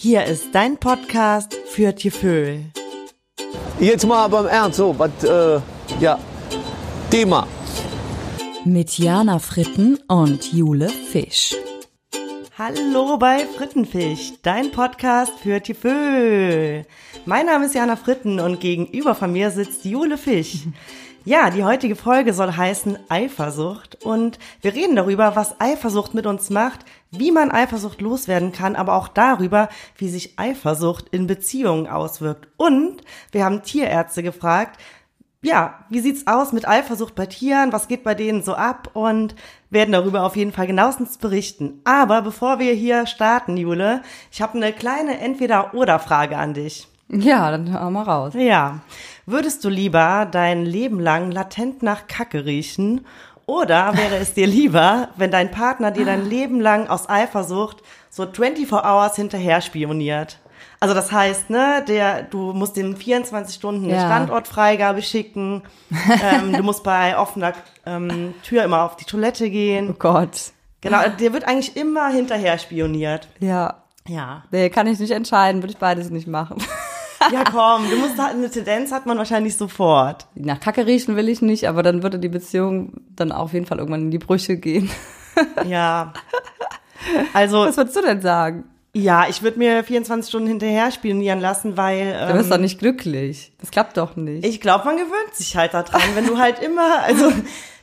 Hier ist dein Podcast für Tieföhl. Jetzt mal beim Ernst, so, was, äh, ja, Thema. Mit Jana Fritten und Jule Fisch. Hallo bei Frittenfisch, dein Podcast für Tieföhl. Mein Name ist Jana Fritten und gegenüber von mir sitzt Jule Fisch. Ja, die heutige Folge soll heißen Eifersucht und wir reden darüber, was Eifersucht mit uns macht, wie man Eifersucht loswerden kann, aber auch darüber, wie sich Eifersucht in Beziehungen auswirkt. Und wir haben Tierärzte gefragt, ja, wie sieht's aus mit Eifersucht bei Tieren? Was geht bei denen so ab? Und werden darüber auf jeden Fall genauestens berichten. Aber bevor wir hier starten, Jule, ich habe eine kleine Entweder-Oder-Frage an dich. Ja, dann hör mal raus. Ja. Würdest du lieber dein Leben lang latent nach Kacke riechen oder wäre es dir lieber, wenn dein Partner dir dein Leben lang aus Eifersucht so 24 Hours hinterher spioniert? Also das heißt, ne, der, du musst den 24 Stunden eine Ja. Standortfreigabe schicken, ähm, du musst bei offener ähm, Tür immer auf die Toilette Oh gehen. Gott. Genau, dir wird eigentlich immer hinterher spioniert. Ja. Ja. Nee, kann ich nicht entscheiden, würde ich beides nicht machen. Ja, komm, du musst halt, eine Tendenz hat man wahrscheinlich sofort. Nach Kacke riechen will ich nicht, aber dann würde die Beziehung dann auf jeden Fall irgendwann in die Brüche gehen. Ja. Also, Was würdest du denn sagen? ja, ich würde mir 24 Stunden hinterher spionieren lassen, weil Du bist ähm, doch nicht glücklich. Das klappt doch nicht. ich glaube, man gewöhnt sich halt daran, wenn du halt immer, also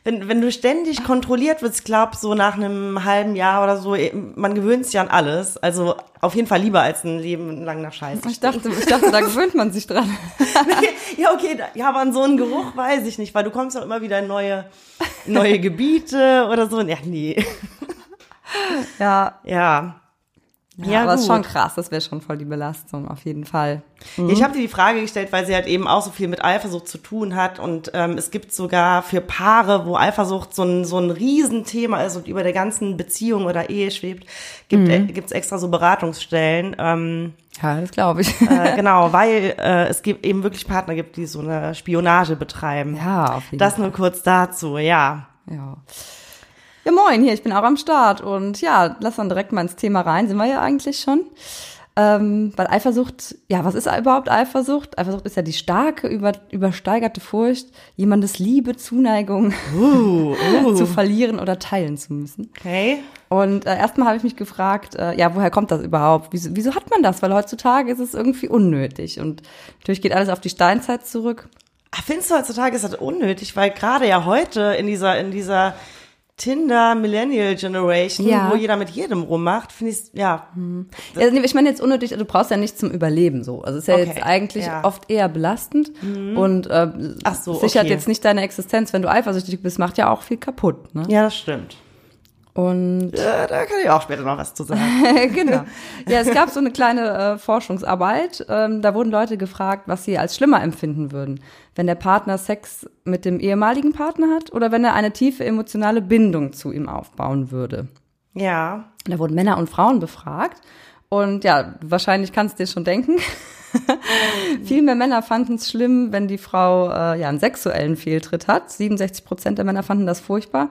wenn, wenn du ständig kontrolliert wirst, ich glaube, so nach einem halben Jahr oder so, eh, man gewöhnt sich an alles. Also auf jeden Fall lieber als ein Leben lang nach Scheiße. ich dachte, ich dachte, da gewöhnt man sich dran. ja, okay, ja, aber an so einen Geruch weiß ich nicht, weil du kommst doch immer wieder in neue, neue Gebiete oder so. Ja, nee. Ja. Ja. Ja, aber ist schon krass. Das wäre schon voll die Belastung, auf jeden Fall. Ich habe dir die Frage gestellt, weil sie halt eben auch so viel mit Eifersucht zu tun hat und ähm, es gibt sogar für Paare, wo Eifersucht so ein so ein Riesenthema ist und über der ganzen Beziehung oder Ehe schwebt, gibt äh, gibt's extra so Beratungsstellen. Ähm, Ja, das glaube ich. äh, genau, weil äh, es gibt eben wirklich Partner gibt, die so eine Spionage betreiben. Ja, auf jeden Das Fall. nur kurz dazu, ja. Ja. Ja, moin, hier, ich bin auch am Start und ja, lass dann direkt mal ins Thema rein, sind wir ja eigentlich schon. Ähm, weil Eifersucht, ja, was ist überhaupt Eifersucht? Eifersucht ist ja die starke, über, übersteigerte Furcht, jemandes Liebe, Zuneigung Uh, uh. zu verlieren oder teilen zu müssen. Okay. Und äh, erstmal habe ich mich gefragt, äh, ja, woher kommt das überhaupt? Wieso, wieso hat man das? Weil heutzutage ist es irgendwie unnötig. Und natürlich geht alles auf die Steinzeit zurück. Ach, Findest du heutzutage ist das unnötig, weil gerade ja heute in dieser, in dieser Tinder Millennial Generation, Ja. wo jeder mit jedem rummacht, finde ich, ja, Ja, nee, ich meine jetzt unnötig, du brauchst ja nicht zum Überleben so. Also es ist ja Okay, jetzt eigentlich ja. oft eher belastend und äh, so, sichert okay. jetzt nicht deine Existenz, wenn du eifersüchtig bist, macht ja auch viel kaputt. Ne? ja, das stimmt. Und Äh, da kann ich auch später noch was zu sagen. genau. Ja, es gab so eine kleine äh, Forschungsarbeit. Ähm, da wurden Leute gefragt, was sie als schlimmer empfinden würden, wenn der Partner Sex mit dem ehemaligen Partner hat oder wenn er eine tiefe emotionale Bindung zu ihm aufbauen würde. ja, Da wurden Männer und Frauen befragt. Und ja, wahrscheinlich kannst du dir schon denken. Viel mehr Männer fanden es schlimm, wenn die Frau äh, ja einen sexuellen Fehltritt hat. 67 Prozent der Männer fanden das furchtbar.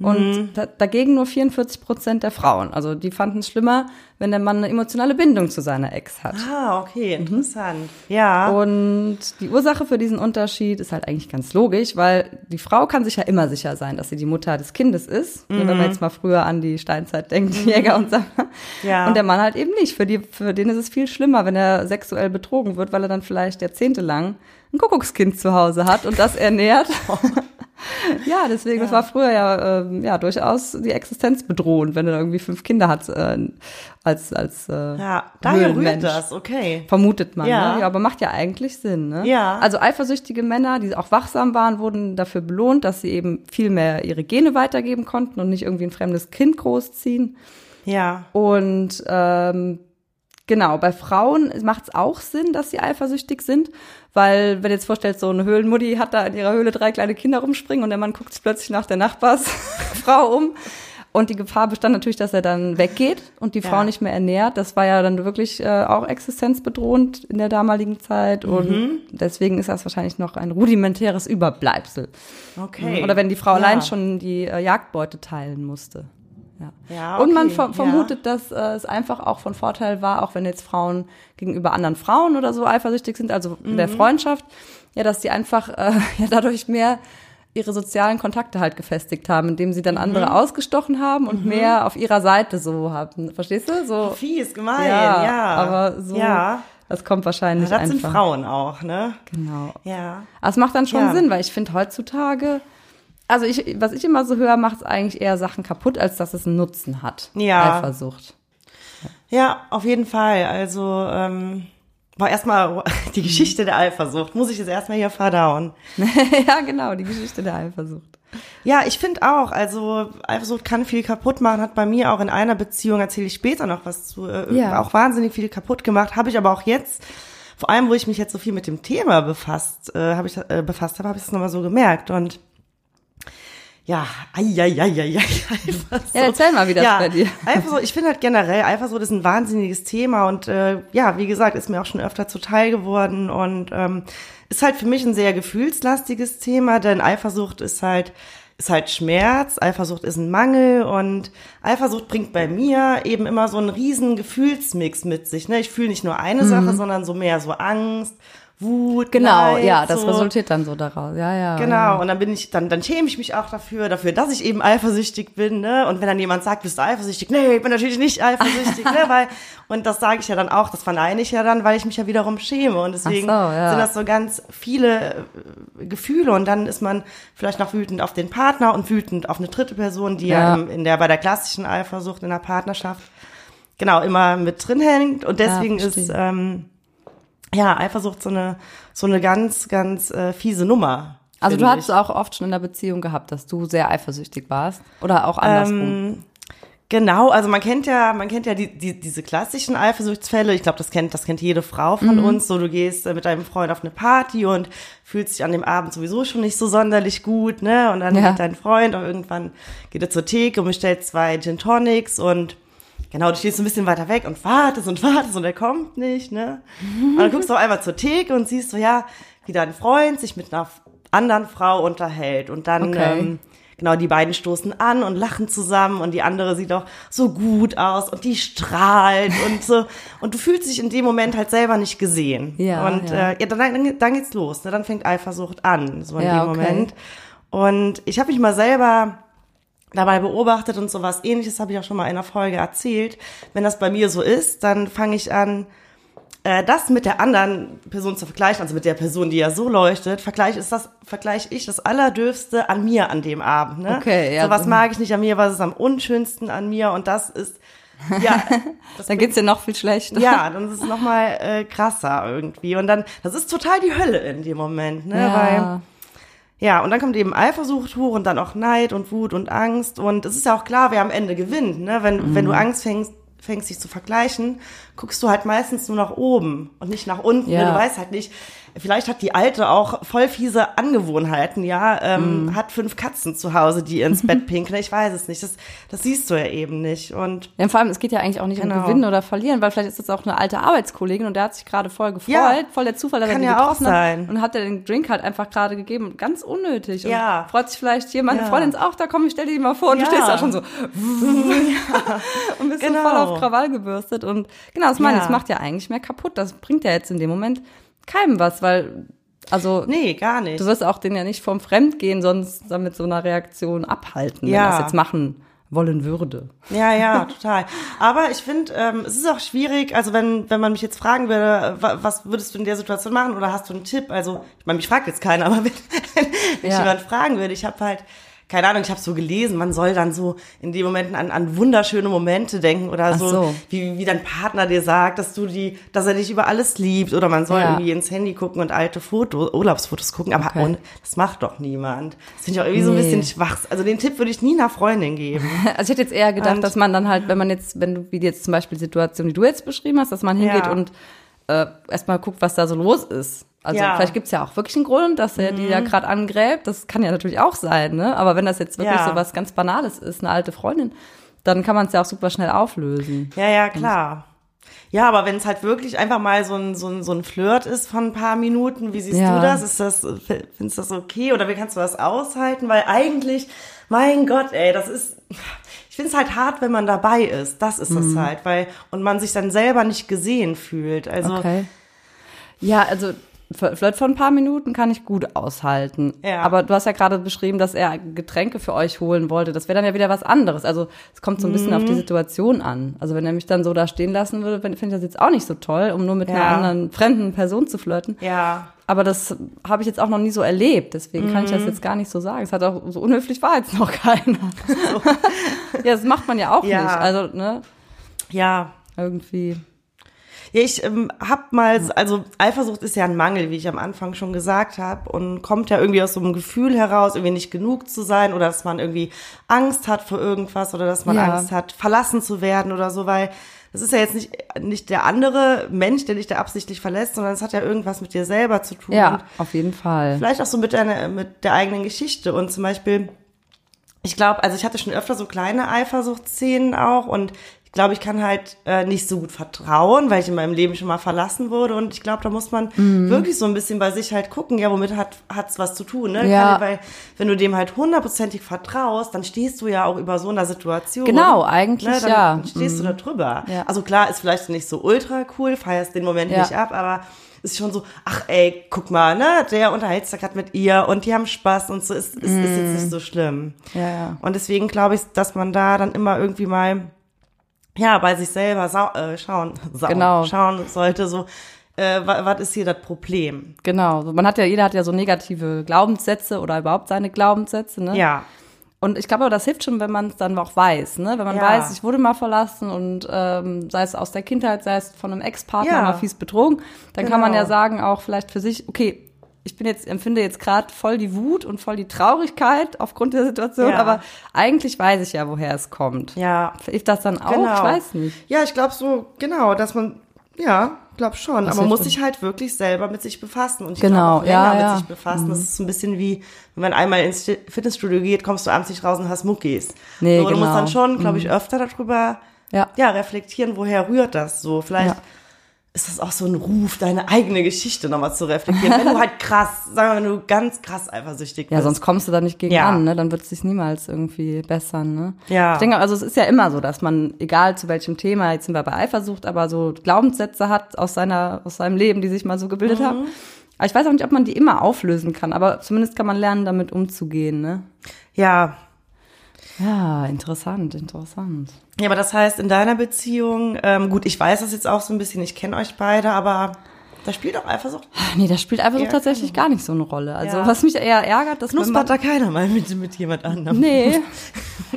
Und da, dagegen nur 44 Prozent der Frauen. Also die fanden es schlimmer, wenn der Mann eine emotionale Bindung zu seiner Ex hat. ah, okay, interessant. Ja, Und die Ursache für diesen Unterschied ist halt eigentlich ganz logisch, weil die Frau kann sich ja immer sicher sein, dass sie die Mutter des Kindes ist. Nur Wenn man jetzt mal früher an die Steinzeit denkt, Jäger und Sammler. Ja. Und der Mann halt eben nicht. Für, die, für den ist es viel schlimmer, wenn er sexuell betrogen wird, weil er dann vielleicht jahrzehntelang ein Kuckuckskind zu Hause hat und das ernährt. ja, deswegen, das war früher ja, ähm, ja durchaus die Existenz bedrohend, wenn er irgendwie fünf Kinder hat äh, als, als äh, ja, daher rührt das, okay. Vermutet man, Ja. ne? ja, aber macht ja eigentlich Sinn, ne? Ja. Also eifersüchtige Männer, die auch wachsam waren, wurden dafür belohnt, dass sie eben viel mehr ihre Gene weitergeben konnten und nicht irgendwie ein fremdes Kind großziehen. Ja, Und ähm, genau, bei Frauen macht es auch Sinn, dass sie eifersüchtig sind, weil wenn du jetzt vorstellst, so eine Höhlenmutti hat da in ihrer Höhle drei kleine Kinder rumspringen und der Mann guckt plötzlich nach der Nachbarsfrau um. Und die Gefahr bestand natürlich, dass er dann weggeht und die Frau Ja. nicht mehr ernährt. Das war ja dann wirklich äh, auch existenzbedrohend in der damaligen Zeit. Und deswegen ist das wahrscheinlich noch ein rudimentäres Überbleibsel. okay. Oder wenn die Frau ja. allein schon die äh, Jagdbeute teilen musste. Ja. Ja, Und man okay, ver ja. vermutet, dass äh, es einfach auch von Vorteil war, auch wenn jetzt Frauen gegenüber anderen Frauen oder so eifersüchtig sind, also in Mhm. der Freundschaft, ja, dass die einfach äh, ja dadurch mehr ihre sozialen Kontakte halt gefestigt haben, indem sie dann Mhm. andere ausgestochen haben und mehr auf ihrer Seite so haben. Verstehst du? So. Fies, gemein, ja. aber so. Ja. Das kommt wahrscheinlich Das sind einfach. Frauen auch, ne? Genau. Ja. Aber es macht dann schon Ja. Sinn, weil ich finde heutzutage, also ich, was ich immer so höre, macht es eigentlich eher Sachen kaputt, als dass es einen Nutzen hat. Ja. Eifersucht. Ja, auf jeden Fall. Also, ähm, war erstmal die Geschichte der Eifersucht. Muss ich jetzt erstmal hier verdauen. ja, genau, die Geschichte der Eifersucht. Ja, ich finde auch, also Eifersucht kann viel kaputt machen, hat bei mir auch in einer Beziehung, erzähle ich später noch was zu, äh, Ja. auch wahnsinnig viel kaputt gemacht, habe ich aber auch jetzt, vor allem, wo ich mich jetzt so viel mit dem Thema befasst, äh, habe ich äh, befasst habe, habe ich es nochmal so gemerkt und ja, ai, Eifersucht. Ja, erzähl mal, wie das bei dir. Eifersucht, ich finde halt generell, Eifersucht ist ein wahnsinniges Thema und äh, ja, wie gesagt, ist mir auch schon öfter zuteil geworden und ähm, ist halt für mich ein sehr gefühlslastiges Thema, denn Eifersucht ist halt ist halt Schmerz, Eifersucht ist ein Mangel und Eifersucht bringt bei mir eben immer so einen riesen Gefühlsmix mit sich. Ne? Ich fühle nicht nur eine Sache, sondern so mehr so Angst, Wut. Genau, Neid, ja, das so. resultiert dann so daraus. Ja, ja. Genau, Ja. und dann bin ich, dann, dann schäme ich mich auch dafür, dafür, dass ich eben eifersüchtig bin, ne? Und wenn dann jemand sagt, bist du eifersüchtig? Nee, ich bin natürlich nicht eifersüchtig, ne? Weil, und das sage ich ja dann auch, das verneine ich ja dann, weil ich mich ja wiederum schäme. Und deswegen so, ja. sind das so ganz viele äh, Gefühle und dann ist man vielleicht noch wütend auf den Partner und wütend auf eine dritte Person, die ja, Ja. in der, bei der klassischen Eifersucht in der Partnerschaft genau immer mit drin hängt. Und deswegen ist, ähm, ja, Eifersucht so eine, so eine ganz, ganz äh, fiese Nummer. Also du hattest auch oft schon in der Beziehung gehabt, dass du sehr eifersüchtig warst. Oder auch andersrum. Ähm, Genau, also man kennt ja, man kennt ja die, die, diese klassischen Eifersuchtsfälle. Ich glaube, das kennt, das kennt jede Frau von Mhm. uns. So, du gehst äh, mit deinem Freund auf eine Party und fühlst dich an dem Abend sowieso schon nicht so sonderlich gut, ne? Und dann Ja. geht dein Freund und irgendwann geht er zur Theke und bestellt zwei Gin Tonics und genau, du stehst ein bisschen weiter weg und wartest und wartest und er kommt nicht, ne? Und dann guckst du auch einmal zur Theke und siehst so, ja, wie dein Freund sich mit einer anderen Frau unterhält und dann Okay. ähm, Genau, die beiden stoßen an und lachen zusammen und die andere sieht auch so gut aus und die strahlt und so. Und du fühlst dich in dem Moment halt selber nicht gesehen. Ja, Und ja. Äh, ja, dann, dann, dann geht's los. Ne? Dann fängt Eifersucht an, so in Ja, dem okay. Moment. Und ich habe mich mal selber dabei beobachtet und sowas ähnliches habe ich auch schon mal in einer Folge erzählt. Wenn das bei mir so ist, dann fange ich an, äh, das mit der anderen Person zu vergleichen, also mit der Person, die ja so leuchtet, vergleiche ist das, vergleiche ich das Allerdürfste an mir an dem Abend. Ne? Okay, ja, So was mag ich nicht an mir, was ist am unschönsten an mir und das ist, ja, Dann geht's dir noch viel schlechter. ja, dann ist es nochmal äh, krasser irgendwie. Und dann, das ist total die Hölle in dem Moment, ne? Ja. Weil, ja, und dann kommt eben Eifersucht hoch und dann auch Neid und Wut und Angst. Und es ist ja auch klar, wer am Ende gewinnt, ne? Wenn, wenn Mhm. du Angst fängst, fängst, dich zu vergleichen, guckst du halt meistens nur nach oben und nicht nach unten. Ja. Du weißt halt nicht, vielleicht hat die Alte auch voll fiese Angewohnheiten, ja, ähm, hat fünf Katzen zu Hause, die ins Bett pinkeln. Ich weiß es nicht. Das, das siehst du ja eben nicht. Und Ja, vor allem, es geht ja eigentlich auch nicht um Genau. Gewinnen oder Verlieren, weil vielleicht ist das auch eine alte Arbeitskollegin und der hat sich gerade voll gefreut, Ja. voll der Zufall, dass Kann er die ja auch getroffen sein. hat und hat er den Drink halt einfach gerade gegeben, ganz unnötig. Und Ja. freut sich vielleicht hier, meine Ja. Freundin ist auch da, komm, ich stell dir die mal vor und du stehst da schon so und bist so Genau. voll auf Krawall gebürstet und genau, das meine ich, Ja. das macht ja eigentlich mehr kaputt, das bringt ja jetzt in dem Moment keinem was, weil also nee, gar nicht. Du wirst auch den ja nicht vom Fremdgehen sonst dann mit so einer Reaktion abhalten, wenn Ja. das jetzt machen wollen würde. Ja, ja, total. Aber ich finde, ähm, es ist auch schwierig, also wenn, wenn man mich jetzt fragen würde, wa- was würdest du in der Situation machen oder hast du einen Tipp? Also, ich meine, mich fragt jetzt keiner, aber wenn, wenn Ja. ich jemand fragen würde, ich habe halt, keine Ahnung, ich habe so gelesen, man soll dann so in den Momenten an, an wunderschöne Momente denken oder so, so. Wie, wie dein Partner dir sagt, dass du die, dass er dich über alles liebt oder man soll Ja. irgendwie ins Handy gucken und alte Fotos, Urlaubsfotos gucken, aber Okay. und, das macht doch niemand. Das finde ich auch irgendwie so ein Nee. bisschen schwach. Also den Tipp würde ich nie einer Freundin geben. Also ich hätte jetzt eher gedacht, Und- dass man dann halt, wenn man jetzt, wenn du, wie jetzt zum Beispiel die Situation, die du jetzt beschrieben hast, dass man hingeht Ja. und äh, erstmal guckt, was da so los ist. Also Ja. Mhm. vielleicht gibt's ja auch wirklich einen Grund, dass er die ja gerade angräbt. Das kann ja natürlich auch sein, ne? Aber wenn das jetzt wirklich Ja. so was ganz Banales ist, eine alte Freundin, dann kann man es ja auch super schnell auflösen. Ja, ja, klar. Ja, aber wenn es halt wirklich einfach mal so ein, so, ein, so ein Flirt ist von ein paar Minuten, wie siehst Ja. du das? Ist das, findest du das okay? Oder wie kannst du das aushalten? Weil eigentlich, mein Gott, ey, das ist, ich finde es halt hart, wenn man dabei ist. Das ist Mhm. es halt, weil, und man sich dann selber nicht gesehen fühlt. Also, Okay. Ja, also v- vielleicht vor ein paar Minuten kann ich gut aushalten. Ja. Aber du hast ja gerade beschrieben, dass er Getränke für euch holen wollte. Das wäre dann ja wieder was anderes. Also es kommt so ein bisschen auf Mhm. die Situation an. Also wenn er mich dann so da stehen lassen würde, finde ich das jetzt auch nicht so toll, um nur mit einer Ja. anderen fremden Person zu flirten. ja. Aber das habe ich jetzt auch noch nie so erlebt. Deswegen kann ich Mhm. das jetzt gar nicht so sagen. Es hat auch so unhöflich war jetzt noch keiner. ja, das macht man ja auch Ja. nicht. Also, ne, Ja. irgendwie. Ja, ich ähm, hab mal, also Eifersucht ist ja ein Mangel, wie ich am Anfang schon gesagt habe, und kommt ja irgendwie aus so einem Gefühl heraus, irgendwie nicht genug zu sein oder dass man irgendwie Angst hat vor irgendwas oder dass man Ja. Angst hat, verlassen zu werden oder so, weil das ist ja jetzt nicht, nicht der andere Mensch, der dich da absichtlich verlässt, sondern es hat ja irgendwas mit dir selber zu tun. Ja, auf jeden Fall. Vielleicht auch so mit, deiner, mit der eigenen Geschichte und zum Beispiel, ich glaube, also ich hatte schon öfter so kleine Eifersuchtsszenen auch und ich glaube, ich kann halt äh, nicht so gut vertrauen, weil ich in meinem Leben schon mal verlassen wurde und ich glaube, da muss man Mhm. wirklich so ein bisschen bei sich halt gucken, ja, womit hat hat's was zu tun, ne? Ja. Kann, weil wenn du dem halt hundertprozentig vertraust, dann stehst du ja auch über so einer Situation. Genau, eigentlich ne? dann ja. stehst du da drüber. Ja. Also klar, ist vielleicht nicht so ultra cool, feierst den Moment Ja. nicht ab, aber ist schon so, ach ey, guck mal, ne, der unterhält sich gerade mit ihr und die haben Spaß und so, ist, ist, ist jetzt nicht so schlimm. Ja, ja. Und deswegen glaube ich, dass man da dann immer irgendwie mal, ja, bei sich selber sau äh, schauen, sau Genau. schauen sollte, so, äh, was ist hier das Problem? Genau. Man hat ja, jeder hat ja so negative Glaubenssätze oder überhaupt seine Glaubenssätze, ne? Ja, Und ich glaube, das hilft schon, wenn man es dann auch weiß, ne? Wenn man Ja. weiß, ich wurde mal verlassen und ähm, sei es aus der Kindheit, sei es von einem Ex-Partner Ja. mal fies betrogen, dann kann man Genau. ja sagen auch vielleicht für sich, okay, ich bin jetzt, empfinde jetzt gerade voll die Wut und voll die Traurigkeit aufgrund der Situation, Ja. aber eigentlich weiß ich ja, woher es kommt. ja, Hilft das dann auch? Genau. Ich weiß nicht. Ja, ich glaube so, genau, dass man, ja, glaub schon. Das aber man muss sich halt wirklich selber mit sich befassen und ich Genau, glaub auch länger ja, mit ja. Mhm. sich befassen. Das ist so ein bisschen wie, wenn man einmal ins Fitnessstudio geht, kommst du abends nicht raus und hast Muckis. Nee, so, Du musst genau. dann schon, glaube ich, öfter darüber, Ja. ja, reflektieren, woher rührt das so. Vielleicht. Ist das auch so ein Ruf, deine eigene Geschichte nochmal zu reflektieren. wenn du halt krass, sagen wir, wenn du ganz krass eifersüchtig bist. Ja, sonst kommst du da nicht gegen Ja. an, ne? Dann wird es sich niemals irgendwie bessern, ne? Ja. Ich denke, also es ist ja immer so, dass man, egal zu welchem Thema, jetzt sind wir bei Eifersucht, aber so Glaubenssätze hat aus seiner, aus seinem Leben, die sich mal so gebildet haben. Aber ich weiß auch nicht, ob man die immer auflösen kann, aber zumindest kann man lernen, damit umzugehen, ne? Ja. Ja, interessant, interessant. Ja, aber das heißt, in deiner Beziehung, ähm, gut, ich weiß das jetzt auch so ein bisschen, ich kenne euch beide, aber da spielt auch Eifersucht. Nee, das spielt Eifersucht tatsächlich gar nicht so eine Rolle. Also Ja. was mich eher ärgert, dass wenn man, Knuspert da keiner mal mit, mit jemand anderem. Nee.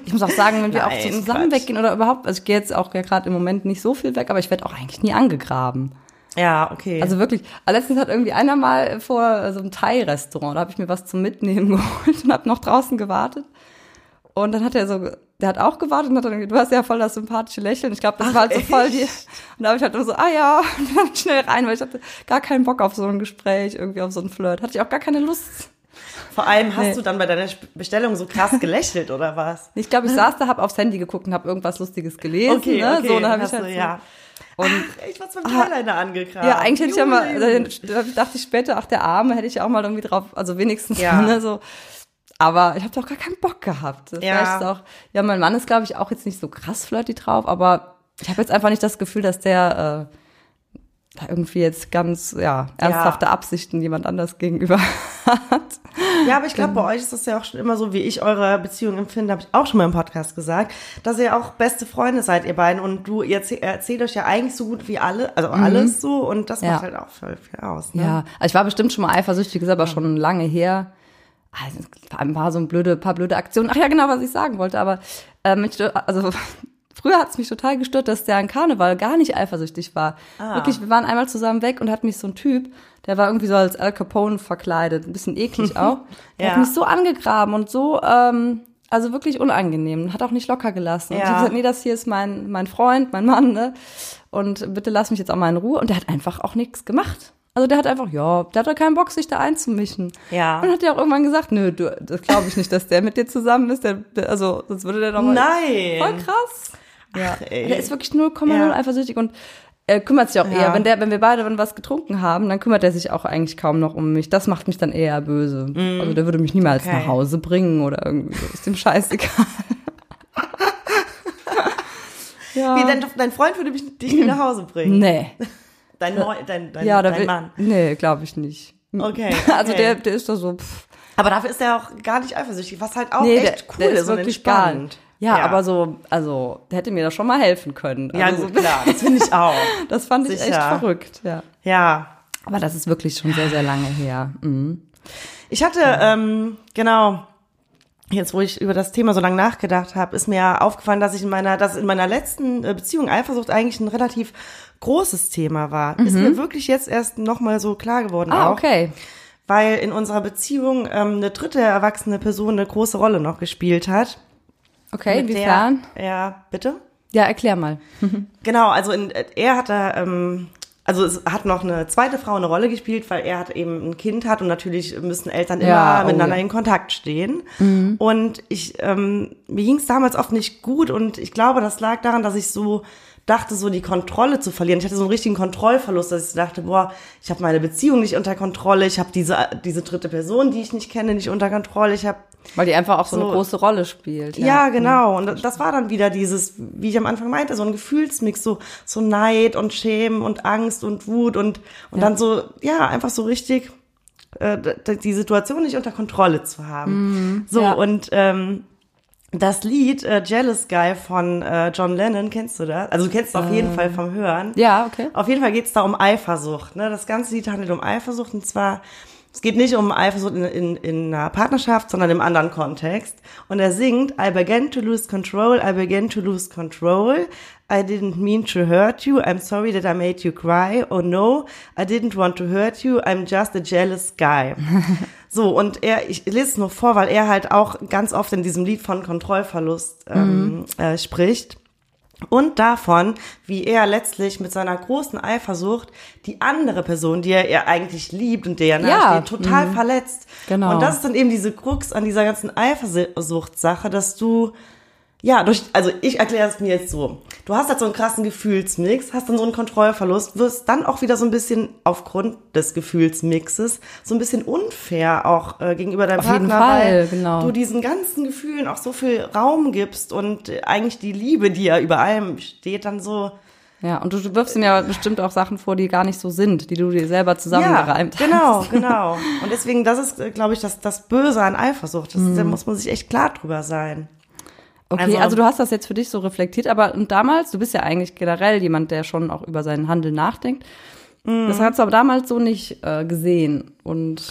Ich muss auch sagen, wenn wir auch Nein, so zusammen Quatsch. weggehen oder überhaupt, also ich gehe jetzt auch ja gerade im Moment nicht so viel weg, aber ich werde auch eigentlich nie angegraben. Ja, okay. Also wirklich, aber letztens hat irgendwie einer mal vor so einem Thai-Restaurant, da habe ich mir was zum Mitnehmen geholt und habe noch draußen gewartet. Und dann hat er so, der hat auch gewartet und hat dann, gesagt, du hast ja voll das sympathische Lächeln. Ich glaube, das Ach, war halt so echt? voll die. Und da habe ich halt nur so, ah ja, und dann schnell rein, weil ich hatte gar keinen Bock auf so ein Gespräch, irgendwie auf so ein Flirt. Hatte ich auch gar keine Lust. Vor allem hast Nee. du dann bei deiner Bestellung so krass gelächelt, oder was? Ich glaube, ich saß da, habe aufs Handy geguckt und habe irgendwas Lustiges gelesen. ne? so, dann habe ich halt du, so, ja. Und Ach, ich war's beim Eyeliner angekramt. Ja, eigentlich hätte ich ja mal, dachte ich später, ach, der Arme hätte ich ja auch mal irgendwie drauf, also wenigstens, Ja. ne, so. Aber ich habe doch gar keinen Bock gehabt. Das Ja. Ist auch, ja, mein Mann ist, glaube ich, auch jetzt nicht so krass flirty drauf, aber ich habe jetzt einfach nicht das Gefühl, dass der äh, da irgendwie jetzt ganz, ja, ernsthafte Absichten jemand anders gegenüber hat. Ja, aber ich glaube, bei euch ist das ja auch schon immer so, wie ich eure Beziehung empfinde, habe ich auch schon mal im Podcast gesagt, dass ihr auch beste Freunde seid, ihr beiden. Und du, ihr erzäh- erzählt euch ja eigentlich so gut wie alle, also alles so. Und das Mhm. Ja. macht halt auch voll viel aus. Ne? Ja, also ich war bestimmt schon mal eifersüchtig, ist aber schon lange her. Also, ein paar so ein blöde, paar blöde Aktionen. Ach ja, genau, was ich sagen wollte. Aber ähm, ich, also früher hat es mich total gestört, dass der an Karneval gar nicht eifersüchtig war. Ah. Wirklich, wir waren einmal zusammen weg und hat mich so ein Typ, der war irgendwie so als Al Capone verkleidet, ein bisschen eklig auch. Der Ja. hat mich so angegraben und so, ähm, also wirklich unangenehm. Hat auch nicht locker gelassen. Und ich Ja. habe gesagt, nee, das hier ist mein, mein Freund, mein Mann, ne? Und bitte lass mich jetzt auch mal in Ruhe. Und der hat einfach auch nichts gemacht. Also der hat einfach, ja, der hatte keinen Bock, sich da einzumischen. Ja. Und hat er auch irgendwann gesagt, nö, du, das glaube ich nicht, dass der mit dir zusammen ist. Der, der, also, sonst würde der doch mal. Nein. Voll krass. Ja. ey. Der ist wirklich 0,0 Ja. eifersüchtig und er kümmert sich auch Ja. eher, wenn der, wenn wir beide wenn was getrunken haben, dann kümmert er sich auch eigentlich kaum noch um mich. Das macht mich dann eher böse. Also der würde mich niemals. Okay. nach Hause bringen oder irgendwie so. Ist dem scheißegal. Ja. Wie, dein, dein Freund würde mich, dich nie nach Hause bringen. Nee. Dein, Neu, dein, dein, Ja, da dein will, Mann. Nee, glaube ich nicht. Okay. Also okay. der, der ist doch so, pff, Aber dafür ist er auch gar nicht eifersüchtig, was halt auch nee, echt der, cool der ist ist und wirklich gar entspannt. Ja, aber so, also, der hätte mir da schon mal helfen können. Ja, also, gut, klar, das finde ich auch. Das fand ich echt Sicher. verrückt, ja. Ja. Aber das ist wirklich schon sehr, sehr lange her. Mhm. Ich hatte, ähm, genau, jetzt wo ich über das Thema so lange nachgedacht habe, ist mir aufgefallen, dass ich in meiner, dass in meiner letzten äh, Beziehung Eifersucht eigentlich ein relativ großes Thema war. Ist mir wirklich jetzt erst nochmal so klar geworden Ah, auch. okay. Weil in unserer Beziehung ähm, eine dritte erwachsene Person eine große Rolle noch gespielt hat. Okay, inwiefern? Ja, bitte? Ja, erklär mal. Genau, also in, er hat da, ähm, also es hat noch eine zweite Frau eine Rolle gespielt, weil er hat eben ein Kind hat und natürlich müssen Eltern immer Ja, oh miteinander ja. in Kontakt stehen. Und ich, ähm, mir ging es damals oft nicht gut und ich glaube, das lag daran, dass ich so dachte, so die Kontrolle zu verlieren. Ich hatte so einen richtigen Kontrollverlust, dass ich dachte, boah, ich habe meine Beziehung nicht unter Kontrolle, ich habe diese, diese dritte Person, die ich nicht kenne, nicht unter Kontrolle, ich habe Weil die einfach auch so, So. eine große Rolle spielt. ja, genau. Und das war dann wieder dieses, wie ich am Anfang meinte, so ein Gefühlsmix, so, so Neid und Schämen und Angst und Wut und, und Ja. dann so, ja, einfach so richtig äh, die Situation nicht unter Kontrolle zu haben. so, Mhm. ja. und ähm, das Lied äh, Jealous Guy von äh, John Lennon, kennst du das? Also du kennst es auf jeden Fall vom Hören. Ja, okay. Auf jeden Fall geht es da um Eifersucht. Ne? Das ganze Lied handelt um Eifersucht und zwar, es geht nicht um Eifersucht in, in, in einer Partnerschaft, sondern im anderen Kontext. Und er singt, I began to lose control, I began to lose control. I didn't mean to hurt you, I'm sorry that I made you cry. Oh no, I didn't want to hurt you, I'm just a jealous guy. So, und er, ich lese es nur vor, weil er halt auch ganz oft in diesem Lied von Kontrollverlust ähm, äh, spricht. Und davon, wie er letztlich mit seiner großen Eifersucht die andere Person, die er, er eigentlich liebt und der er Ja, nahesteht, total verletzt. Genau. Und das ist dann eben diese Krux an dieser ganzen Eifersuchtssache, dass du, ja, durch, also ich erkläre es mir jetzt so. Du hast halt so einen krassen Gefühlsmix, hast dann so einen Kontrollverlust, wirst dann auch wieder so ein bisschen aufgrund des Gefühlsmixes so ein bisschen unfair auch äh, gegenüber deinem Auf jeden Partner, Fall, weil genau. du diesen ganzen Gefühlen auch so viel Raum gibst und äh, eigentlich die Liebe, die ja über allem steht, dann so Ja, und du wirfst ihm ja bestimmt auch Sachen vor, die gar nicht so sind, die du dir selber zusammengereimt ja, genau, hast. genau. Und deswegen, das ist, glaube ich, das, das Böse an Eifersucht. Das, Mhm. Da muss man sich echt klar drüber sein. Okay, Also- also, du hast das jetzt für dich so reflektiert, aber und damals, du bist ja eigentlich generell jemand, der schon auch über seinen Handel nachdenkt. Mhm. Das hast du aber damals so nicht äh, gesehen. Und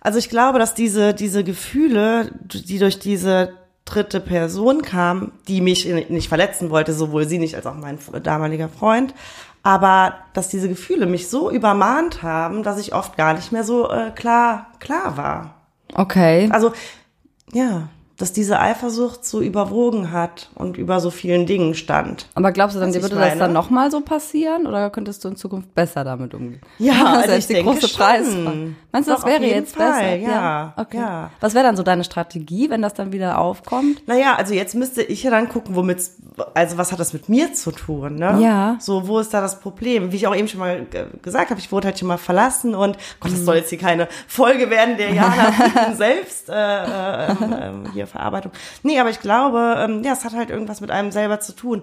Also ich glaube, dass diese, diese Gefühle, die durch diese dritte Person kamen, die mich nicht verletzen wollte, sowohl sie nicht als auch mein damaliger Freund, aber dass diese Gefühle mich so übermahnt haben, dass ich oft gar nicht mehr so äh, klar, klar war. okay. Also, ja, dass diese Eifersucht so überwogen hat und über so vielen Dingen stand. Aber glaubst du dann, dir würde das meine? dann nochmal so passieren oder könntest du in Zukunft besser damit umgehen? Ja, das also ist jetzt ich die denke große schon. Preisfrage. Meinst du, Doch, das wäre jetzt Fall, besser? ja, Okay. ja. Was wäre dann so deine Strategie, wenn das dann wieder aufkommt? Naja, also jetzt müsste ich ja dann gucken, womit, also was hat das mit mir zu tun, ne? Ja. So, wo ist da das Problem? Wie ich auch eben schon mal ge- gesagt habe, ich wurde halt schon mal verlassen und Gott, das soll jetzt hier keine Folge werden der Jana selbst äh, äh, ähm, ähm, hier Verarbeitung. Nee, aber ich glaube, ähm, ja, es hat halt irgendwas mit einem selber zu tun.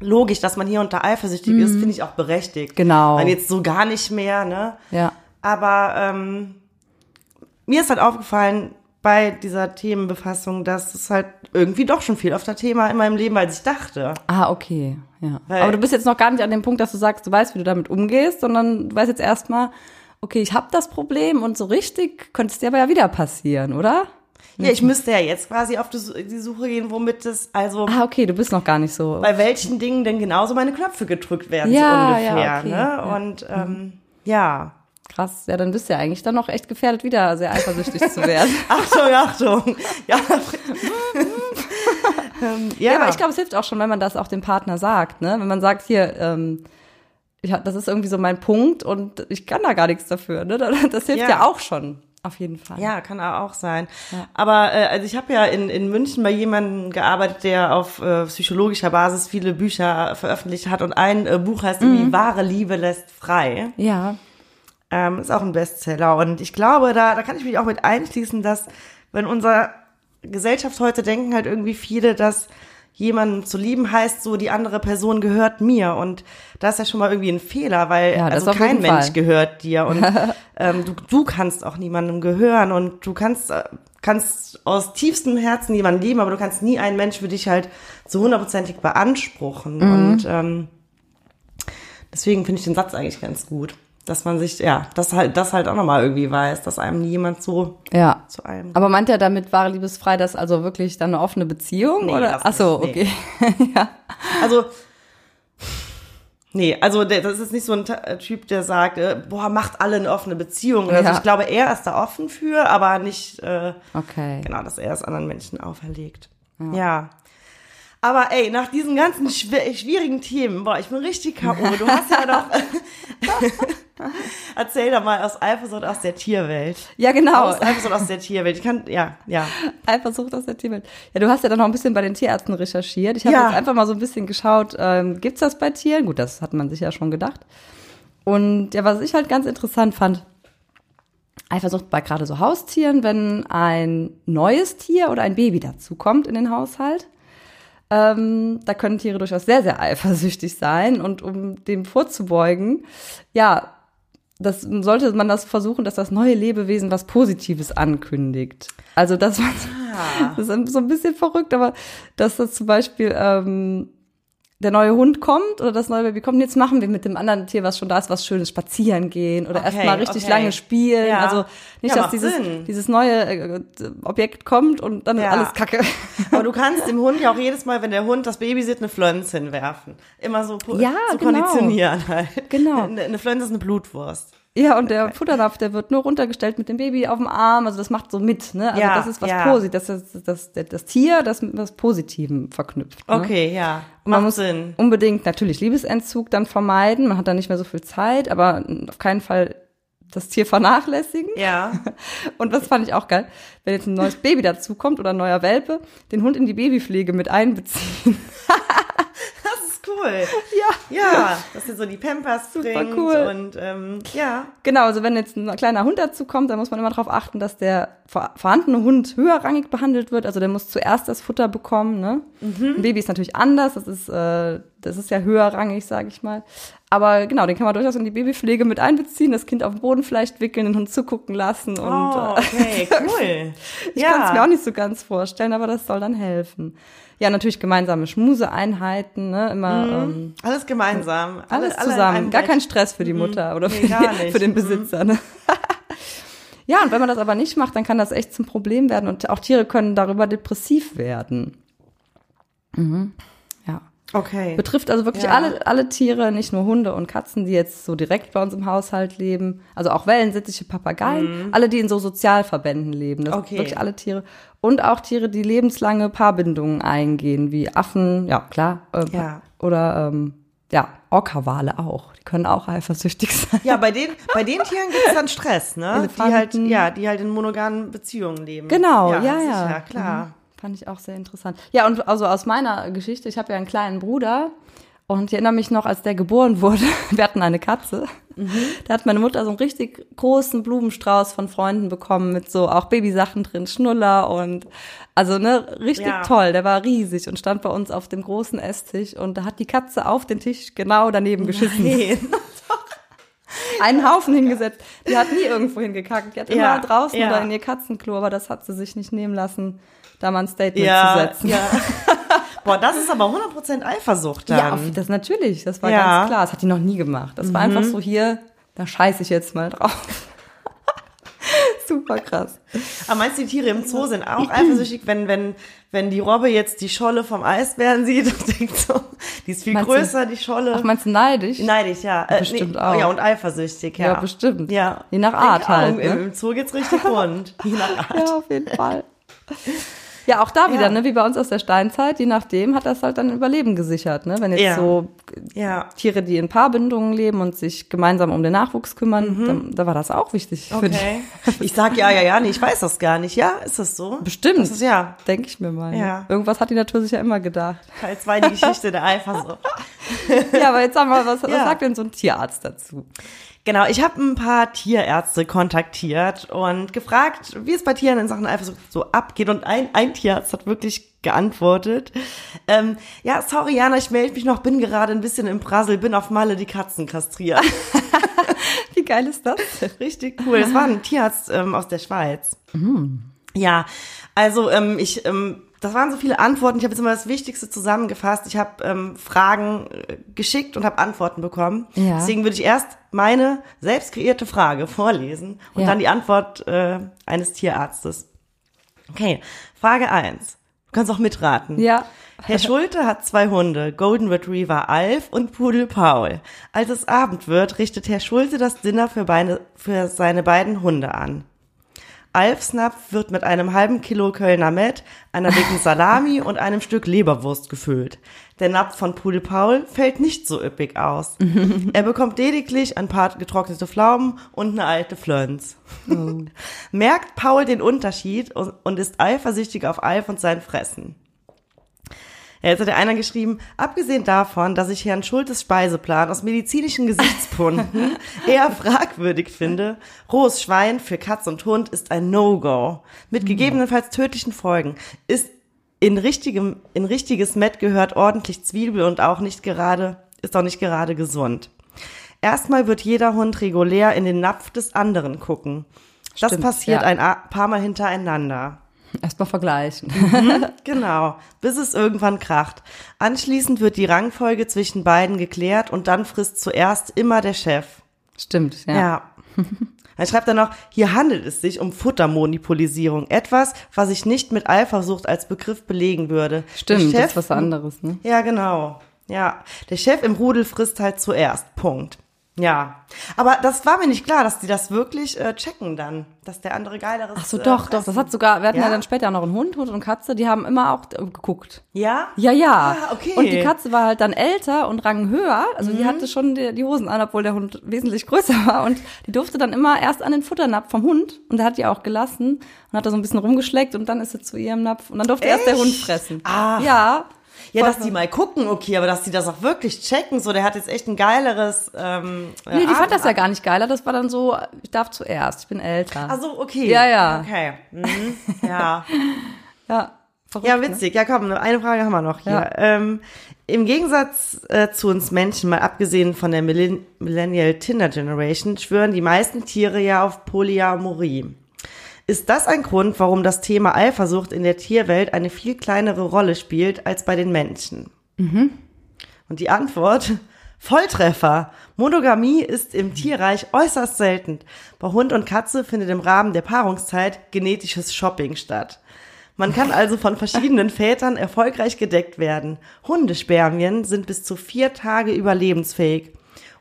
Logisch, dass man hier unter eifersüchtig ist, finde ich auch berechtigt. Genau. Weil jetzt so gar nicht mehr, ne? Ja. Aber ähm, mir ist halt aufgefallen bei dieser Themenbefassung, dass es halt irgendwie doch schon viel öfter Thema in meinem Leben, als ich dachte. Ah, okay. Ja. Weil- Aber du bist jetzt noch gar nicht an dem Punkt, dass du sagst, du weißt, wie du damit umgehst, sondern du weißt jetzt erstmal, okay, ich habe das Problem und so richtig könnte es dir aber ja wieder passieren, oder? Ja, ich müsste ja jetzt quasi auf die Su- die Suche gehen, womit es, also Ah, okay, du bist noch gar nicht so. bei welchen Dingen denn genauso meine Knöpfe gedrückt werden, Ja, so ungefähr. ja, okay, ne? ja. Und ähm, ja. Krass, ja, dann bist du ja eigentlich dann noch echt gefährdet, wieder sehr eifersüchtig zu werden. Achtung, Achtung. Ja, ähm, ja. Ja, aber ich glaube, es hilft auch schon, wenn man das auch dem Partner sagt, ne? Wenn man sagt, hier, ähm, ich, das ist irgendwie so mein Punkt und ich kann da gar nichts dafür, ne? Das hilft ja, Ja. auch schon, auf jeden Fall. Ja, kann auch sein. Aber äh, also ich habe ja in, in München bei jemandem gearbeitet, der auf äh, psychologischer Basis viele Bücher veröffentlicht hat und ein äh, Buch heißt Mhm. irgendwie Wahre Liebe lässt frei. Ja, Ähm, ist auch ein Bestseller und ich glaube, da, da kann ich mich auch mit einschließen, dass wenn unser Gesellschaft heute denken halt irgendwie viele, dass jemanden zu lieben heißt so, die andere Person gehört mir. Und das ist ja schon mal irgendwie ein Fehler, weil Ja, also kein Mensch Fall. gehört dir. Und ähm, du, du kannst auch niemandem gehören und du kannst, äh, kannst aus tiefstem Herzen jemanden lieben, aber du kannst nie einen Mensch für dich halt so hundertprozentig beanspruchen. Mhm. Und ähm, deswegen finde ich den Satz eigentlich ganz gut. Dass man sich, ja, das halt, das halt auch nochmal irgendwie weiß, dass einem niemand so Ja. zu einem. Aber meint er damit wahre Liebesfrei, das also wirklich dann eine offene Beziehung? Nee, oder? Ach so, okay. ja. Also, nee, also das ist nicht so ein Ta- Typ, der sagt, äh, boah, macht alle eine offene Beziehung. Also Ja. ich glaube, er ist da offen für, aber nicht, äh, Okay. genau, dass er es anderen Menschen auferlegt. Ja. Aber ey, nach diesen ganzen schw schwierigen Themen, boah, ich bin richtig K.O. Du hast ja doch. Erzähl doch mal aus Eifersucht aus der Tierwelt. Ja, genau. Aus Eifersucht aus der Tierwelt. Ich kann, ja, ja. Eifersucht aus der Tierwelt. Ja, du hast ja dann noch ein bisschen bei den Tierärzten recherchiert. Ich habe Ja. jetzt einfach mal so ein bisschen geschaut, ähm, gibt's das bei Tieren? Gut, das hat man sich ja schon gedacht. Und ja, was ich halt ganz interessant fand, Eifersucht bei gerade so Haustieren, wenn ein neues Tier oder ein Baby dazukommt in den Haushalt. Ähm, da können Tiere durchaus sehr, sehr eifersüchtig sein. Und um dem vorzubeugen, ja, das sollte man das versuchen, dass das neue Lebewesen was Positives ankündigt. Also das, war, das ist so ein bisschen verrückt, aber dass das zum Beispiel ähm, der neue Hund kommt oder das neue Baby kommt, jetzt machen wir mit dem anderen Tier, was schon da ist, was Schönes, spazieren gehen oder Okay, erstmal richtig okay. lange spielen. Ja. Also nicht, Ja, dass dieses, Sinn. dieses neue äh, Objekt kommt und dann Ja. ist alles kacke. Aber du kannst dem Hund ja auch jedes Mal, wenn der Hund das Baby sieht, eine Flönze hinwerfen. Immer so Ja, zu genau. konditionieren halt. Genau. Eine, eine Flönze ist eine Blutwurst. Ja, und der Futternapf, der wird nur runtergestellt mit dem Baby auf dem Arm. Also das macht so mit, ne? Also Ja, das ist was ja. Positives. Das, ist das, das, das Tier, das mit was Positivem verknüpft. Ne? Okay, ja. Und man Macht muss Sinn. unbedingt natürlich Liebesentzug dann vermeiden. Man hat dann nicht mehr so viel Zeit, aber auf keinen Fall das Tier vernachlässigen. Ja. Und das fand ich auch geil, wenn jetzt ein neues Baby dazukommt oder ein neuer Welpe, den Hund in die Babypflege mit einbeziehen. Das cool. Ja. Ja, dass er so die Pampers Super cool. und ähm, ja. Genau, also wenn jetzt ein kleiner Hund dazukommt, dann muss man immer darauf achten, dass der vor- vorhandene Hund höherrangig behandelt wird. Also der muss zuerst das Futter bekommen. Ne? Mhm. Ein Baby ist natürlich anders, das ist, äh, das ist ja höherrangig, sage ich mal. Aber genau, den kann man durchaus in die Babypflege mit einbeziehen, das Kind auf den Boden vielleicht wickeln, den Hund zugucken lassen. Und Oh, äh, okay, cool. ich ja. kann es mir auch nicht so ganz vorstellen, aber das soll dann helfen. Ja, natürlich gemeinsame Schmuseeinheiten, ne? Immer ähm, Alles gemeinsam. Alle- alles alle in zusammen. Gar kein Stress für die Mutter oder Nee, für, nicht. für den Besitzer. Ne? ja, und wenn man das aber nicht macht, dann kann das echt zum Problem werden und auch Tiere können darüber depressiv werden. Mhm. Ja. Okay. Betrifft also wirklich Ja. alle, alle Tiere, nicht nur Hunde und Katzen, die jetzt so direkt bei uns im Haushalt leben. Also auch Wellensittiche, Papageien, alle, die in so Sozialverbänden leben. Das Mhm. Okay. wirklich alle Tiere. Und auch Tiere, die lebenslange Paarbindungen eingehen, wie Affen, ja klar. Äh, Ja. Oder ähm, ja, Orca-Wale auch. Die können auch eifersüchtig sein. Ja, bei den, bei den Tieren gibt es dann Stress, ne? Die halt, Elefanten. ja, die halt in monogamen Beziehungen leben. Genau, ja, ja. sicher, klar. Mhm. Fand ich auch sehr interessant. Ja, und also aus meiner Geschichte, ich habe ja einen kleinen Bruder und ich erinnere mich noch, als der geboren wurde, wir hatten eine Katze. Mhm. Da hat meine Mutter so einen richtig großen Blumenstrauß von Freunden bekommen mit so auch Babysachen drin, Schnuller und also ne, richtig Ja. toll. Der war riesig und stand bei uns auf dem großen Esstisch und da hat die Katze auf den Tisch genau daneben geschissen. Nee. Einen Haufen hingesetzt. Die hat nie irgendwo hingekackt. Die hat Ja, immer draußen ja. oder in ihr Katzenklo, aber das hat sie sich nicht nehmen lassen, da mal ein Statement zu Ja, setzen. ja. Boah, das ist aber 100% Eifersucht dann. Ja, auf, das natürlich, das war Ja. Mhm. ganz klar. Das hat die noch nie gemacht. Das war einfach so hier, da scheiße ich jetzt mal drauf. Super krass. Aber meinst du, die Tiere im Zoo sind auch eifersüchtig, wenn, wenn, wenn die Robbe jetzt die Scholle vom Eisbären sieht und denkt so, die ist viel Meinst du- größer, die Scholle. Ach, meinst du neidisch? Neidisch, ja. Äh, Bestimmt auch. Ja, und eifersüchtig, ja. Ja, bestimmt. Ja. Je nach Art auch, halt, Im, ne? Im Zoo geht's richtig rund. Je nach Art. Ja, auf jeden Fall. Ja, auch da wieder, Ja. ne, wie bei uns aus der Steinzeit, je nachdem hat das halt dann Überleben gesichert, ne? Wenn jetzt Ja. so Ja. Tiere, die in Paarbindungen leben und sich gemeinsam um den Nachwuchs kümmern, dann, da war das auch wichtig. Mhm. Okay. Ich sag ja, ja, ja, nee, ich weiß das gar nicht. Ja, ist das so? Bestimmt. Das ist ja Denke ich mir mal. Ja. Irgendwas hat die Natur sich ja immer gedacht. Teil 2 die Geschichte der Eifersucht. ja, aber jetzt sag mal, was, was sagt denn so ein Tierarzt dazu? Genau, ich habe ein paar Tierärzte kontaktiert und gefragt, wie es bei Tieren in Sachen Eifersucht so abgeht. Und ein, ein Tierarzt hat wirklich geantwortet. Ähm, ja, sorry, Jana, ich melde mich noch, bin gerade ein bisschen im Brassel, bin auf Malle die Katzen kastriert. Wie geil ist das? Richtig cool. Das war ein Tierarzt ähm, aus der Schweiz. Ja, also ähm, ich, ähm, das waren so viele Antworten. Ich habe jetzt immer das Wichtigste zusammengefasst. Ich habe ähm, Fragen äh, geschickt und habe Antworten bekommen. Ja. Deswegen würde ich erst meine selbst kreierte Frage vorlesen und Ja. dann die Antwort äh, eines Tierarztes. Okay, Frage eins. Du kannst auch mitraten. Ja. Herr Schulte hat zwei Hunde, Golden Retriever Alf und Pudel Paul. Als es Abend wird, richtet Herr Schulte das Dinner für, beide, für seine beiden Hunde an. Alfs Napf wird mit einem halben Kilo Kölner Met, einer dicken Salami und einem Stück Leberwurst gefüllt. Der Napf von Pudel Paul fällt nicht so üppig aus. er bekommt lediglich ein paar getrocknete Pflaumen und eine alte Flönz. Merkt Paul den Unterschied und und ist eifersüchtig auf Alf und sein Fressen. Ja, jetzt hat der einer geschrieben, abgesehen davon, dass ich Herrn Schultes Speiseplan aus medizinischen Gesichtspunkten eher fragwürdig finde, rohes Schwein für Katz und Hund ist ein No-Go. Mit gegebenenfalls tödlichen Folgen. Ist in richtigem, in richtiges Met gehört ordentlich Zwiebel und auch nicht gerade, ist auch nicht gerade gesund. Erstmal wird jeder Hund regulär in den Napf des anderen gucken. Das Stimmt, passiert ja. ein paar Mal hintereinander. Erstmal vergleichen. Genau, bis es irgendwann kracht. Anschließend wird die Rangfolge zwischen beiden geklärt und dann frisst zuerst immer der Chef. Stimmt, ja. Ja. Dann schreibt er noch, hier handelt es sich um Futtermonopolisierung. Etwas, was ich nicht mit Eifersucht als Begriff belegen würde. Stimmt, Der das Chef, ist was anderes, ne? Ja, genau. Ja, der Chef im Rudel frisst halt zuerst. Punkt. Ja, aber das war mir nicht klar, dass die das wirklich äh, checken dann, dass der andere geileres. Ach so, äh, doch, doch. Das hat sogar, wir hatten ja, Ja? dann später noch einen Hund, Hund und Katze, die haben immer auch äh, geguckt. Ja? Ja, ja. Ah, okay. Und die Katze war halt dann älter und rang höher. Also Mhm. die hatte schon die, die Hosen an, obwohl der Hund wesentlich größer war. Und die durfte dann immer erst an den Futternapf vom Hund. Und da hat die auch gelassen und hat da so ein bisschen rumgeschleckt und dann ist sie zu ihrem Napf. Und dann durfte erst der Echt? Hund fressen. Ah. Ja. Ja, dass die mal gucken, okay, aber dass die das auch wirklich checken, so, der hat jetzt echt ein geileres. Ähm, Nee, die fand das ja gar nicht geiler. Das war dann so, ich darf zuerst, ich bin älter. Also okay. Ja, ja. Okay. Mhm. Ja. ja. Verrückt, ja, ne? witzig. Ja, komm, eine Frage haben wir noch hier. Ja. Ähm, Im Gegensatz äh, zu uns Menschen, mal abgesehen von der Millen Millennial Tinder Generation, schwören die meisten Tiere ja auf Polyamorie. Ist das ein Grund, warum das Thema Eifersucht in der Tierwelt eine viel kleinere Rolle spielt als bei den Menschen? Und die Antwort, Volltreffer. Monogamie ist im Tierreich äußerst selten. Bei Hund und Katze findet im Rahmen der Paarungszeit genetisches Shopping statt. Man kann also von verschiedenen Vätern erfolgreich gedeckt werden. Hundespermien sind bis zu vier Tage überlebensfähig.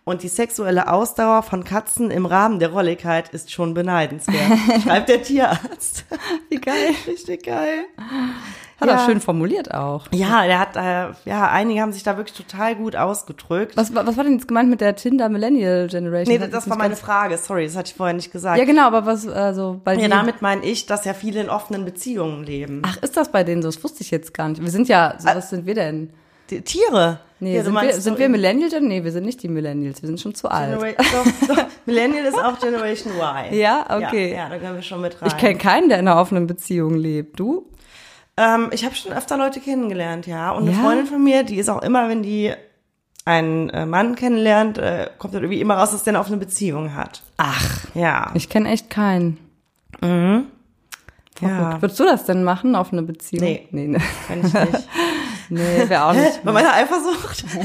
Und die sexuelle Ausdauer von Katzen im Rahmen der Rolligkeit ist schon beneidenswert, schreibt der Tierarzt. Wie geil. Richtig geil. Hat Ja. er schön formuliert auch. Ja, der hat, äh, ja, einige haben sich da wirklich total gut ausgedrückt. Was, was war denn jetzt gemeint mit der Tinder Millennial Generation? Nee, das nicht war meine Frage. Sorry, das hatte ich vorher nicht gesagt. Ja, genau, aber was, also, weil Ja, damit meine ich, dass ja viele in offenen Beziehungen leben. Ach, ist das bei denen so? Das wusste ich jetzt gar nicht. Wir sind ja, so, was sind wir denn? Die Tiere. Nee, Ja, sind, wir, sind wir Millennials? Nee, wir sind nicht die Millennials, wir sind schon zu alt. Genera doch, doch, Millennial ist auch Generation Y. Ja, okay. Ja, ja da können wir schon mit rein. Ich kenne keinen, der in einer offenen Beziehung lebt. Du? ähm, ich habe schon öfter Leute kennengelernt, ja. Und eine Ja? Freundin von mir, die ist auch immer, wenn die einen äh, Mann kennenlernt, äh, kommt dann irgendwie immer raus, dass der eine offene Beziehung hat. Ach, Ja. ich kenne echt keinen. ja. Gut. Würdest du das denn machen, offene Beziehung? Nee. Nee, ne. Kann ich nicht. nee wäre auch nicht. Bei meiner Eifersucht?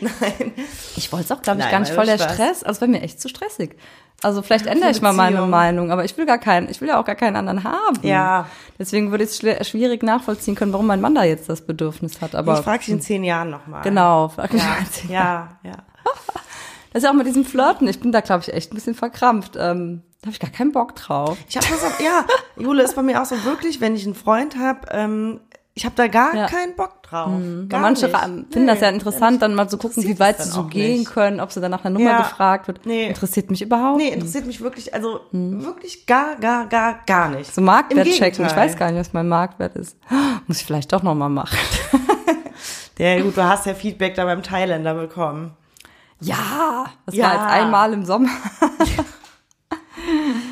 Nein. Ich wollte es auch, glaube ich, Nein, gar nicht voll der Spaß. Stress. Also es wäre mir echt zu stressig. Also vielleicht ändere ich mal meine. Meinung, aber ich will gar keinen, ich will ja auch gar keinen anderen haben. Ja. Deswegen würde ich es schwierig nachvollziehen können, warum mein Mann da jetzt das Bedürfnis hat. Aber ich frage dich in zehn Jahren nochmal. genau. frag mich Ja, mal in zehn ja, ja. Das ist ja auch mit diesem Flirten. Ich bin da, glaube ich, echt ein bisschen verkrampft. Ähm, da habe ich gar keinen Bock drauf. Ich habe das auch, ja, Jule ist bei mir auch so wirklich, wenn ich einen Freund habe, ähm, ich habe da gar Ja. keinen Bock drauf. Gar manche nicht. finden das ja interessant, dann mal zu gucken, interessiert wie weit sie so gehen nicht. können, ob sie dann nach einer Nummer Ja. gefragt wird. Nee. Interessiert mich überhaupt Nee, nicht. interessiert mich wirklich, also wirklich gar, gar, gar, gar nicht. So Marktwert checken. Ich weiß gar nicht, was mein Marktwert ist. Muss ich vielleicht doch noch mal machen. Ja, gut, du hast ja Feedback da beim Thailänder bekommen. Ja, das Ja. war jetzt einmal im Sommer.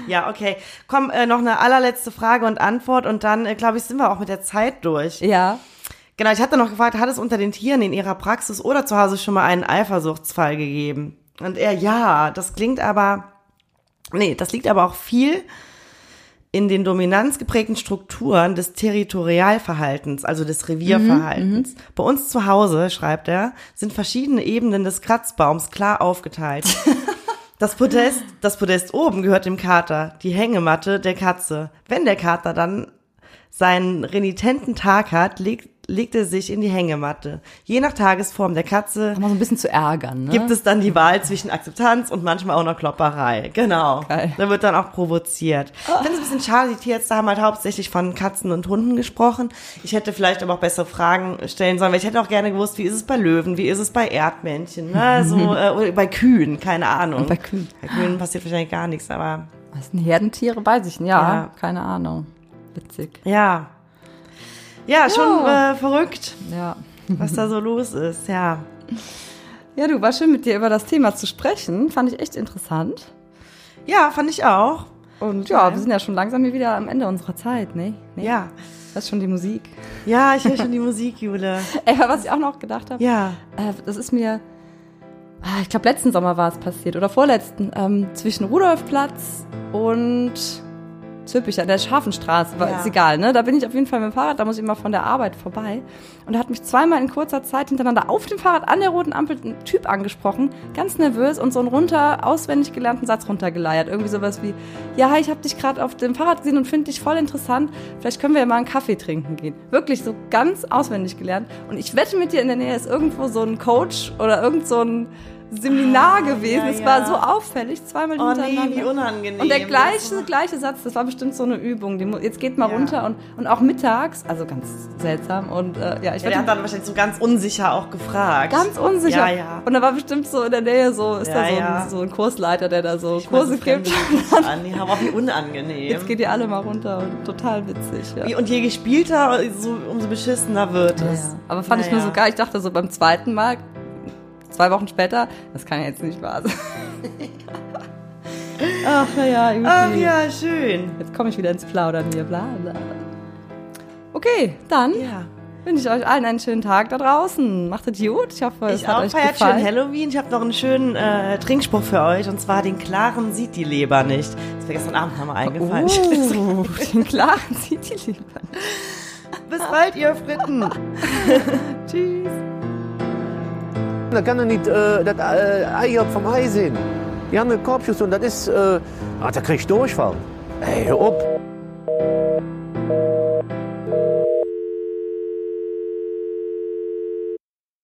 Ja, okay. Komm, äh, noch eine allerletzte Frage und Antwort und dann, äh, glaube ich, sind wir auch mit der Zeit durch. Ja. Genau, ich hatte noch gefragt, hat es unter den Tieren in ihrer Praxis oder zu Hause schon mal einen Eifersuchtsfall gegeben? Und er, ja, das klingt aber, nee, das liegt aber auch viel in den dominanzgeprägten Strukturen des Territorialverhaltens, also des Revierverhaltens. Bei uns zu Hause, schreibt er, sind verschiedene Ebenen des Kratzbaums klar aufgeteilt. Das Podest, das Podest oben gehört dem Kater, die Hängematte der Katze. Wenn der Kater dann seinen renitenten Tag hat, legt, legt er sich in die Hängematte. Je nach Tagesform der Katze Mal so ein bisschen zu ärgern, ne? gibt es dann die Wahl zwischen Akzeptanz und manchmal auch noch Klopperei. Genau. Geil. Da wird dann auch provoziert. Ich finde es ein bisschen schade, die Tierärzte haben halt hauptsächlich von Katzen und Hunden gesprochen. Ich hätte vielleicht aber auch bessere Fragen stellen sollen, weil ich hätte auch gerne gewusst, wie ist es bei Löwen, wie ist es bei Erdmännchen, ne? so, äh, oder bei Kühen, keine Ahnung. Und bei Kühen. Bei Kühen passiert wahrscheinlich gar nichts, aber Was sind Herdentiere? Weiß ich nicht. Ja, Ja. keine Ahnung. Witzig. ja. Ja, schon äh, verrückt, Ja. was da so los ist, ja. Ja, du, war schön mit dir über das Thema zu sprechen. Fand ich echt interessant. Ja, fand ich auch. Und ja, wir sind ja schon langsam hier wieder am Ende unserer Zeit, ne? ne? Ja. Das ist schon die Musik. Ja, ich höre schon die Musik, Jule. Ey, was ich auch noch gedacht habe, Ja. äh, das ist mir, ah, ich glaube, letzten Sommer war es passiert oder vorletzten, ähm, zwischen Rudolfplatz und Zülpich, an der Schafenstraße, war, Ja. ist egal, ne? Da bin ich auf jeden Fall mit dem Fahrrad, da muss ich immer von der Arbeit vorbei. Und da hat mich zweimal in kurzer Zeit hintereinander auf dem Fahrrad an der roten Ampel ein Typ angesprochen, ganz nervös und so einen runter, auswendig gelernten Satz runtergeleiert. Irgendwie sowas wie, ja, ich habe dich gerade auf dem Fahrrad gesehen und finde dich voll interessant, vielleicht können wir ja mal einen Kaffee trinken gehen. Wirklich so ganz auswendig gelernt. Und ich wette mit dir, in der Nähe ist irgendwo so ein Coach oder irgend so ein Seminar Ah, gewesen. es ja. war so auffällig, zweimal Oh hintereinander. nee, wie unangenehm. Und der gleiche, gleiche Satz, das war bestimmt so eine Übung. Die, jetzt geht mal Ja. runter und, und auch mittags, also ganz seltsam. Und äh, ja, ich Ja, der hat dann wahrscheinlich so ganz unsicher auch gefragt. ganz unsicher. Ja, ja. Und da war bestimmt so in der Nähe so, ist da so, ein, so ein Kursleiter, der da so Ich Kurse gibt. An, die haben auch wie unangenehm. Jetzt geht ihr alle mal runter und total witzig. Ja. Wie- Und je gespielter, so, umso beschissener wird es. Aber fand ich nur so geil. Ich dachte so beim zweiten Mal, zwei Wochen später, das kann ja jetzt nicht wahr sein. Ach ja, ja, Ach ja, schön. Jetzt komme ich wieder ins Plaudern hier, bla bla. Okay, dann Ja. wünsche ich euch allen einen schönen Tag da draußen. Macht es gut. Ich hoffe, es Ich hat auch euch feiert schön gefallen. Halloween. Ich habe noch einen schönen äh, Trinkspruch für euch. Und zwar, den klaren sieht die Leber nicht. Das ist mir gestern Abend nochmal eingefallen. Oh, den klaren sieht die Liebe. Bis bald, ihr Fritten. Tschüss. Da kann er nicht äh, das äh, Ei vom Ei sehen. Die haben einen Korbschuss und das ist, äh, ah, da krieg ich Durchfall. Ey, hör op.